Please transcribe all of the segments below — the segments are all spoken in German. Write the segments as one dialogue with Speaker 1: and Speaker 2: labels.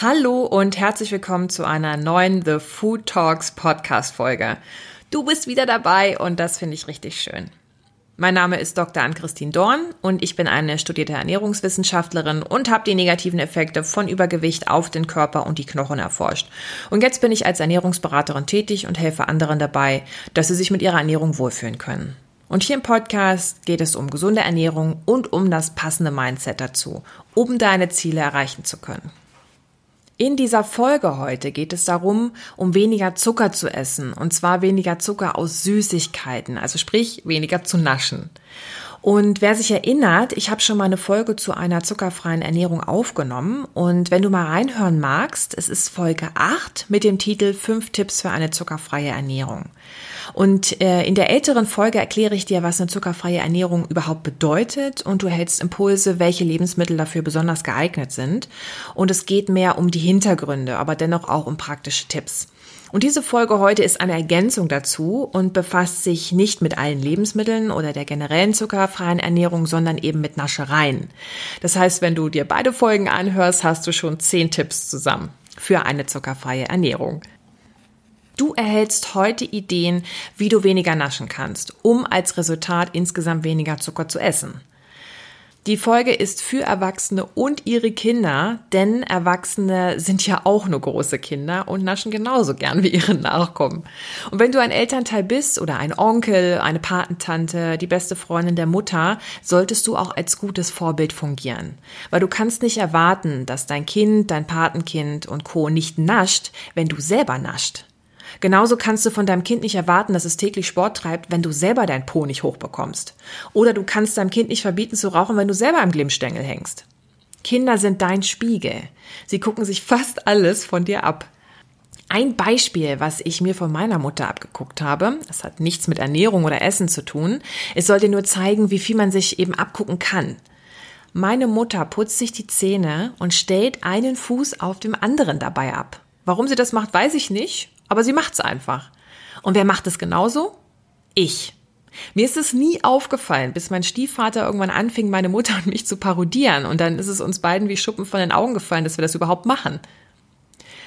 Speaker 1: Hallo und herzlich willkommen zu einer neuen The Food Talks Podcast Folge. Du bist wieder dabei und das finde ich richtig schön. Mein Name ist Dr. Ann-Christine Dorn und ich bin eine studierte Ernährungswissenschaftlerin und habe die negativen Effekte von Übergewicht auf den Körper und die Knochen erforscht. Und jetzt bin ich als Ernährungsberaterin tätig und helfe anderen dabei, dass sie sich mit ihrer Ernährung wohlfühlen können. Und hier im Podcast geht es um gesunde Ernährung und um das passende Mindset dazu, um deine Ziele erreichen zu können. In dieser Folge heute geht es darum, um weniger Zucker zu essen, und zwar weniger Zucker aus Süßigkeiten, also sprich weniger zu naschen. Und wer sich erinnert, ich habe schon mal eine Folge zu einer zuckerfreien Ernährung aufgenommen. Und wenn du mal reinhören magst, es ist Folge 8 mit dem Titel 5 Tipps für eine zuckerfreie Ernährung. Und äh, in der älteren Folge erkläre ich dir, was eine zuckerfreie Ernährung überhaupt bedeutet und du hältst Impulse, welche Lebensmittel dafür besonders geeignet sind. Und es geht mehr um die Hintergründe, aber dennoch auch um praktische Tipps. Und diese Folge heute ist eine Ergänzung dazu und befasst sich nicht mit allen Lebensmitteln oder der generellen zuckerfreien Ernährung, sondern eben mit Naschereien. Das heißt, wenn du dir beide Folgen anhörst, hast du schon zehn Tipps zusammen für eine zuckerfreie Ernährung. Du erhältst heute Ideen, wie du weniger naschen kannst, um als Resultat insgesamt weniger Zucker zu essen. Die Folge ist für Erwachsene und ihre Kinder, denn Erwachsene sind ja auch nur große Kinder und naschen genauso gern wie ihre Nachkommen. Und wenn du ein Elternteil bist oder ein Onkel, eine Patentante, die beste Freundin der Mutter, solltest du auch als gutes Vorbild fungieren. Weil du kannst nicht erwarten, dass dein Kind, dein Patenkind und Co. nicht nascht, wenn du selber nascht. Genauso kannst du von deinem Kind nicht erwarten, dass es täglich Sport treibt, wenn du selber dein Po nicht hochbekommst. Oder du kannst deinem Kind nicht verbieten zu rauchen, wenn du selber am Glimmstängel hängst. Kinder sind dein Spiegel. Sie gucken sich fast alles von dir ab. Ein Beispiel, was ich mir von meiner Mutter abgeguckt habe, das hat nichts mit Ernährung oder Essen zu tun, es soll dir nur zeigen, wie viel man sich eben abgucken kann. Meine Mutter putzt sich die Zähne und stellt einen Fuß auf dem anderen dabei ab. Warum sie das macht, weiß ich nicht, aber sie macht's einfach. Und wer macht es genauso? Ich. Mir ist es nie aufgefallen, bis mein Stiefvater irgendwann anfing, meine Mutter und mich zu parodieren. Und dann ist es uns beiden wie Schuppen von den Augen gefallen, dass wir das überhaupt machen.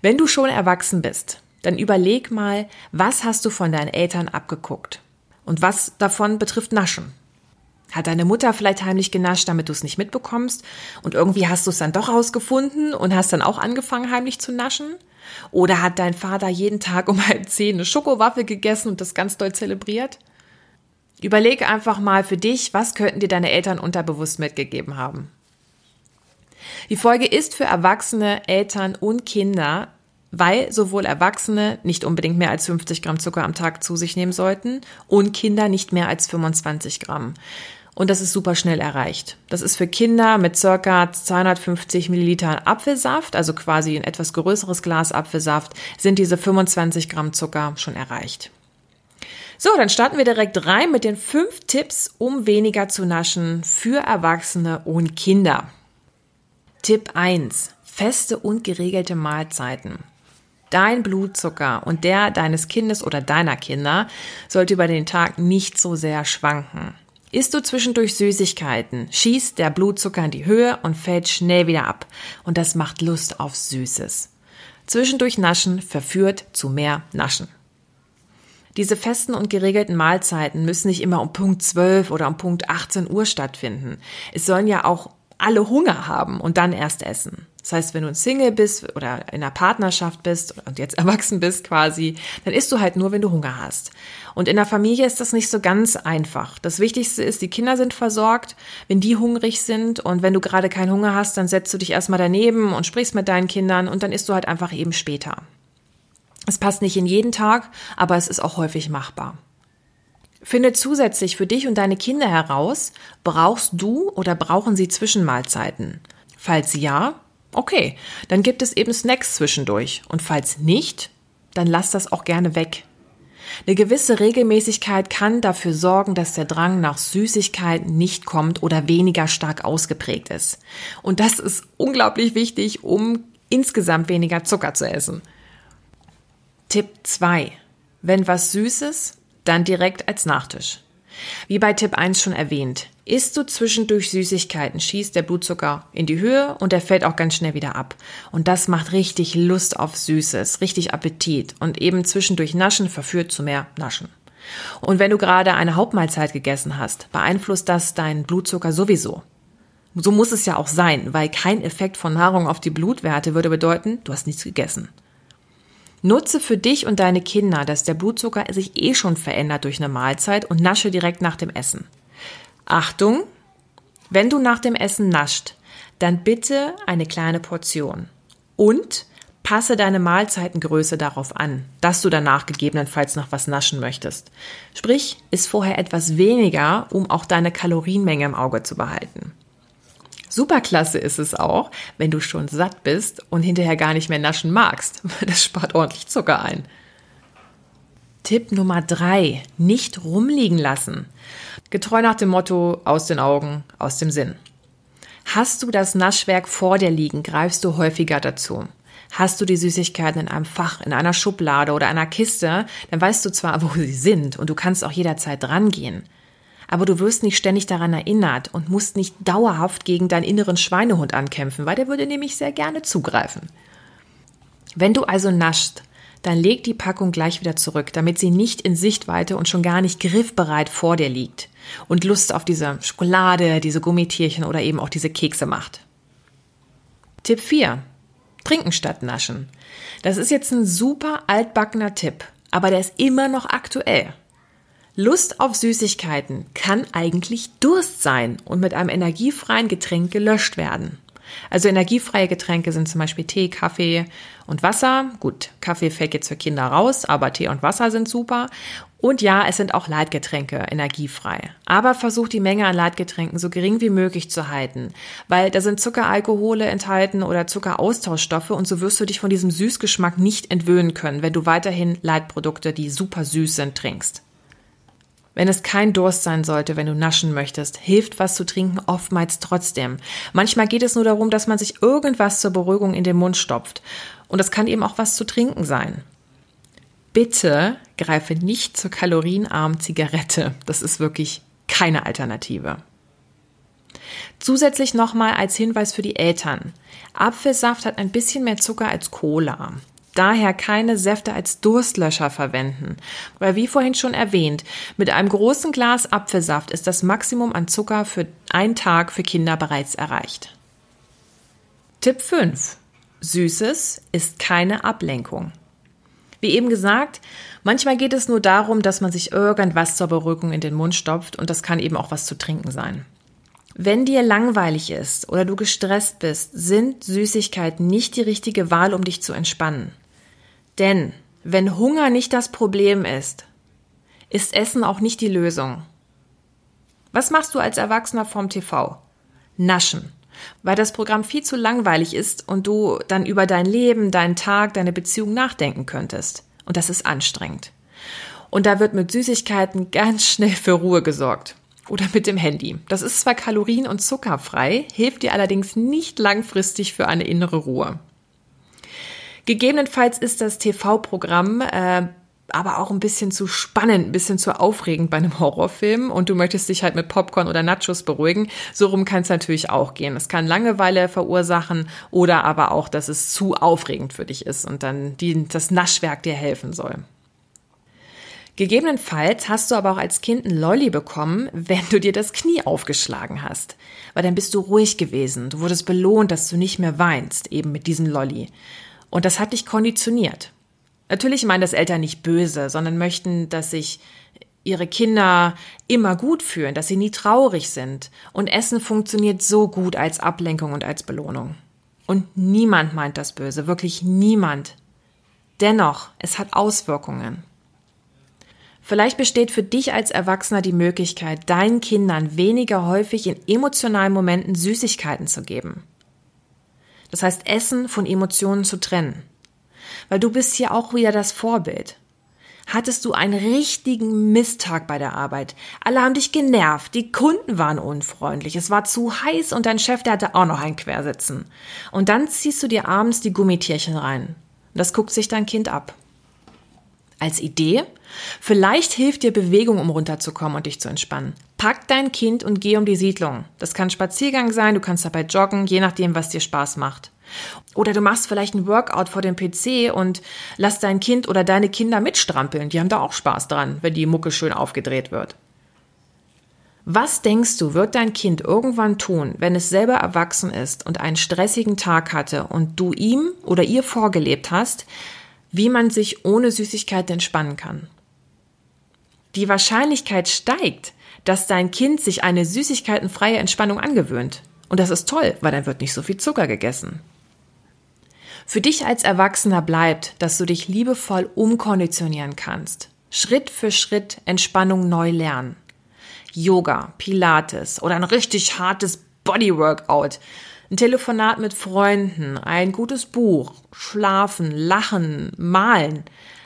Speaker 1: Wenn du schon erwachsen bist, dann überleg mal, was hast du von deinen Eltern abgeguckt? Und was davon betrifft Naschen? Hat deine Mutter vielleicht heimlich genascht, damit du es nicht mitbekommst? Und irgendwie hast du es dann doch rausgefunden und hast dann auch angefangen, heimlich zu naschen? Oder hat dein Vater jeden Tag um halb zehn eine Schokowaffe gegessen und das ganz doll zelebriert? Überleg einfach mal für dich, was könnten dir deine Eltern unterbewusst mitgegeben haben. Die Folge ist für Erwachsene, Eltern und Kinder, weil sowohl Erwachsene nicht unbedingt mehr als 50 Gramm Zucker am Tag zu sich nehmen sollten und Kinder nicht mehr als 25 Gramm. Und das ist super schnell erreicht. Das ist für Kinder mit circa 250 Millilitern Apfelsaft, also quasi ein etwas größeres Glas Apfelsaft, sind diese 25 Gramm Zucker schon erreicht. So, dann starten wir direkt rein mit den fünf Tipps, um weniger zu naschen für Erwachsene und Kinder. Tipp 1. Feste und geregelte Mahlzeiten. Dein Blutzucker und der deines Kindes oder deiner Kinder sollte über den Tag nicht so sehr schwanken. Isst du zwischendurch Süßigkeiten, schießt der Blutzucker in die Höhe und fällt schnell wieder ab. Und das macht Lust auf Süßes. Zwischendurch Naschen verführt zu mehr Naschen. Diese festen und geregelten Mahlzeiten müssen nicht immer um Punkt 12 oder um Punkt 18 Uhr stattfinden. Es sollen ja auch alle Hunger haben und dann erst essen. Das heißt, wenn du ein Single bist oder in einer Partnerschaft bist und jetzt erwachsen bist quasi, dann isst du halt nur, wenn du Hunger hast. Und in der Familie ist das nicht so ganz einfach. Das Wichtigste ist, die Kinder sind versorgt, wenn die hungrig sind und wenn du gerade keinen Hunger hast, dann setzt du dich erstmal daneben und sprichst mit deinen Kindern und dann isst du halt einfach eben später. Es passt nicht in jeden Tag, aber es ist auch häufig machbar. Finde zusätzlich für dich und deine Kinder heraus, brauchst du oder brauchen sie Zwischenmahlzeiten? Falls ja, okay, dann gibt es eben Snacks zwischendurch. Und falls nicht, dann lass das auch gerne weg. Eine gewisse Regelmäßigkeit kann dafür sorgen, dass der Drang nach Süßigkeiten nicht kommt oder weniger stark ausgeprägt ist. Und das ist unglaublich wichtig, um insgesamt weniger Zucker zu essen. Tipp 2. Wenn was Süßes dann direkt als Nachtisch. Wie bei Tipp 1 schon erwähnt, isst du zwischendurch Süßigkeiten, schießt der Blutzucker in die Höhe und der fällt auch ganz schnell wieder ab. Und das macht richtig Lust auf Süßes, richtig Appetit und eben zwischendurch Naschen verführt zu mehr Naschen. Und wenn du gerade eine Hauptmahlzeit gegessen hast, beeinflusst das deinen Blutzucker sowieso. So muss es ja auch sein, weil kein Effekt von Nahrung auf die Blutwerte würde bedeuten, du hast nichts gegessen. Nutze für dich und deine Kinder, dass der Blutzucker sich eh schon verändert durch eine Mahlzeit und nasche direkt nach dem Essen. Achtung, wenn du nach dem Essen nascht, dann bitte eine kleine Portion. Und passe deine Mahlzeitengröße darauf an, dass du danach gegebenenfalls noch was naschen möchtest. Sprich, ist vorher etwas weniger, um auch deine Kalorienmenge im Auge zu behalten. Superklasse ist es auch, wenn du schon satt bist und hinterher gar nicht mehr naschen magst. Das spart ordentlich Zucker ein. Tipp Nummer drei: Nicht rumliegen lassen. Getreu nach dem Motto aus den Augen, aus dem Sinn. Hast du das Naschwerk vor dir liegen, greifst du häufiger dazu. Hast du die Süßigkeiten in einem Fach, in einer Schublade oder einer Kiste, dann weißt du zwar, wo sie sind und du kannst auch jederzeit drangehen aber du wirst nicht ständig daran erinnert und musst nicht dauerhaft gegen deinen inneren Schweinehund ankämpfen, weil der würde nämlich sehr gerne zugreifen. Wenn du also naschst, dann leg die Packung gleich wieder zurück, damit sie nicht in Sichtweite und schon gar nicht griffbereit vor dir liegt und Lust auf diese Schokolade, diese Gummitierchen oder eben auch diese Kekse macht. Tipp 4. Trinken statt naschen. Das ist jetzt ein super altbackener Tipp, aber der ist immer noch aktuell. Lust auf Süßigkeiten kann eigentlich Durst sein und mit einem energiefreien Getränk gelöscht werden. Also energiefreie Getränke sind zum Beispiel Tee, Kaffee und Wasser. Gut, Kaffee fällt jetzt für Kinder raus, aber Tee und Wasser sind super. Und ja, es sind auch Leitgetränke energiefrei. Aber versuch die Menge an Leitgetränken so gering wie möglich zu halten, weil da sind Zuckeralkohole enthalten oder Zuckeraustauschstoffe und so wirst du dich von diesem Süßgeschmack nicht entwöhnen können, wenn du weiterhin Leitprodukte, die super süß sind, trinkst. Wenn es kein Durst sein sollte, wenn du naschen möchtest, hilft was zu trinken oftmals trotzdem. Manchmal geht es nur darum, dass man sich irgendwas zur Beruhigung in den Mund stopft. Und das kann eben auch was zu trinken sein. Bitte greife nicht zur kalorienarmen Zigarette. Das ist wirklich keine Alternative. Zusätzlich nochmal als Hinweis für die Eltern. Apfelsaft hat ein bisschen mehr Zucker als Cola. Daher keine Säfte als Durstlöscher verwenden. Weil wie vorhin schon erwähnt, mit einem großen Glas Apfelsaft ist das Maximum an Zucker für einen Tag für Kinder bereits erreicht. Tipp 5. Süßes ist keine Ablenkung. Wie eben gesagt, manchmal geht es nur darum, dass man sich irgendwas zur Beruhigung in den Mund stopft und das kann eben auch was zu trinken sein. Wenn dir langweilig ist oder du gestresst bist, sind Süßigkeiten nicht die richtige Wahl, um dich zu entspannen. Denn wenn Hunger nicht das Problem ist, ist Essen auch nicht die Lösung. Was machst du als Erwachsener vorm TV? Naschen. Weil das Programm viel zu langweilig ist und du dann über dein Leben, deinen Tag, deine Beziehung nachdenken könntest. Und das ist anstrengend. Und da wird mit Süßigkeiten ganz schnell für Ruhe gesorgt. Oder mit dem Handy. Das ist zwar kalorien- und zuckerfrei, hilft dir allerdings nicht langfristig für eine innere Ruhe. Gegebenenfalls ist das TV-Programm äh, aber auch ein bisschen zu spannend, ein bisschen zu aufregend bei einem Horrorfilm und du möchtest dich halt mit Popcorn oder Nachos beruhigen. So rum kann es natürlich auch gehen. Es kann Langeweile verursachen oder aber auch, dass es zu aufregend für dich ist und dann die, das Naschwerk dir helfen soll. Gegebenenfalls hast du aber auch als Kind ein Lolli bekommen, wenn du dir das Knie aufgeschlagen hast. Weil dann bist du ruhig gewesen. Du wurdest belohnt, dass du nicht mehr weinst, eben mit diesem Lolli. Und das hat dich konditioniert. Natürlich meinen das Eltern nicht böse, sondern möchten, dass sich ihre Kinder immer gut fühlen, dass sie nie traurig sind. Und Essen funktioniert so gut als Ablenkung und als Belohnung. Und niemand meint das böse, wirklich niemand. Dennoch, es hat Auswirkungen. Vielleicht besteht für dich als Erwachsener die Möglichkeit, deinen Kindern weniger häufig in emotionalen Momenten Süßigkeiten zu geben. Das heißt, Essen von Emotionen zu trennen. Weil du bist hier auch wieder das Vorbild. Hattest du einen richtigen Misttag bei der Arbeit? Alle haben dich genervt, die Kunden waren unfreundlich, es war zu heiß und dein Chef, der hatte auch noch ein Quersitzen. Und dann ziehst du dir abends die Gummitierchen rein. Das guckt sich dein Kind ab. Als Idee? Vielleicht hilft dir Bewegung, um runterzukommen und dich zu entspannen. Pack dein Kind und geh um die Siedlung. Das kann Spaziergang sein, du kannst dabei joggen, je nachdem, was dir Spaß macht. Oder du machst vielleicht ein Workout vor dem PC und lass dein Kind oder deine Kinder mitstrampeln. Die haben da auch Spaß dran, wenn die Mucke schön aufgedreht wird. Was denkst du, wird dein Kind irgendwann tun, wenn es selber erwachsen ist und einen stressigen Tag hatte und du ihm oder ihr vorgelebt hast, wie man sich ohne Süßigkeit entspannen kann? Die Wahrscheinlichkeit steigt, dass dein Kind sich eine süßigkeitenfreie Entspannung angewöhnt. Und das ist toll, weil dann wird nicht so viel Zucker gegessen. Für dich als Erwachsener bleibt, dass du dich liebevoll umkonditionieren kannst. Schritt für Schritt Entspannung neu lernen. Yoga, Pilates oder ein richtig hartes Bodyworkout, ein Telefonat mit Freunden, ein gutes Buch, schlafen, lachen, malen.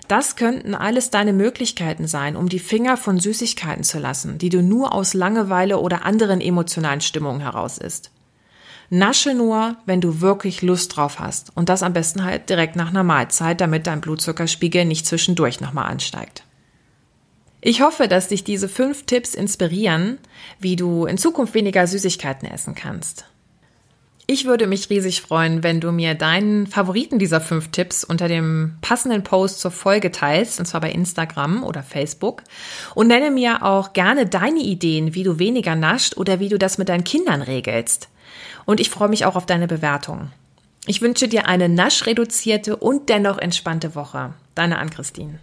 Speaker 1: Das könnten alles deine Möglichkeiten sein, um die Finger von Süßigkeiten zu lassen, die du nur aus Langeweile oder anderen emotionalen Stimmungen heraus isst. Nasche nur, wenn du wirklich Lust drauf hast. Und das am besten halt direkt nach einer Mahlzeit, damit dein Blutzuckerspiegel nicht zwischendurch nochmal ansteigt. Ich hoffe, dass dich diese fünf Tipps inspirieren, wie du in Zukunft weniger Süßigkeiten essen kannst. Ich würde mich riesig freuen, wenn du mir deinen Favoriten dieser fünf Tipps unter dem passenden Post zur Folge teilst, und zwar bei Instagram oder Facebook. Und nenne mir auch gerne deine Ideen, wie du weniger nascht oder wie du das mit deinen Kindern regelst. Und ich freue mich auch auf deine Bewertung. Ich wünsche dir eine naschreduzierte und dennoch entspannte Woche. Deine Ann-Christine.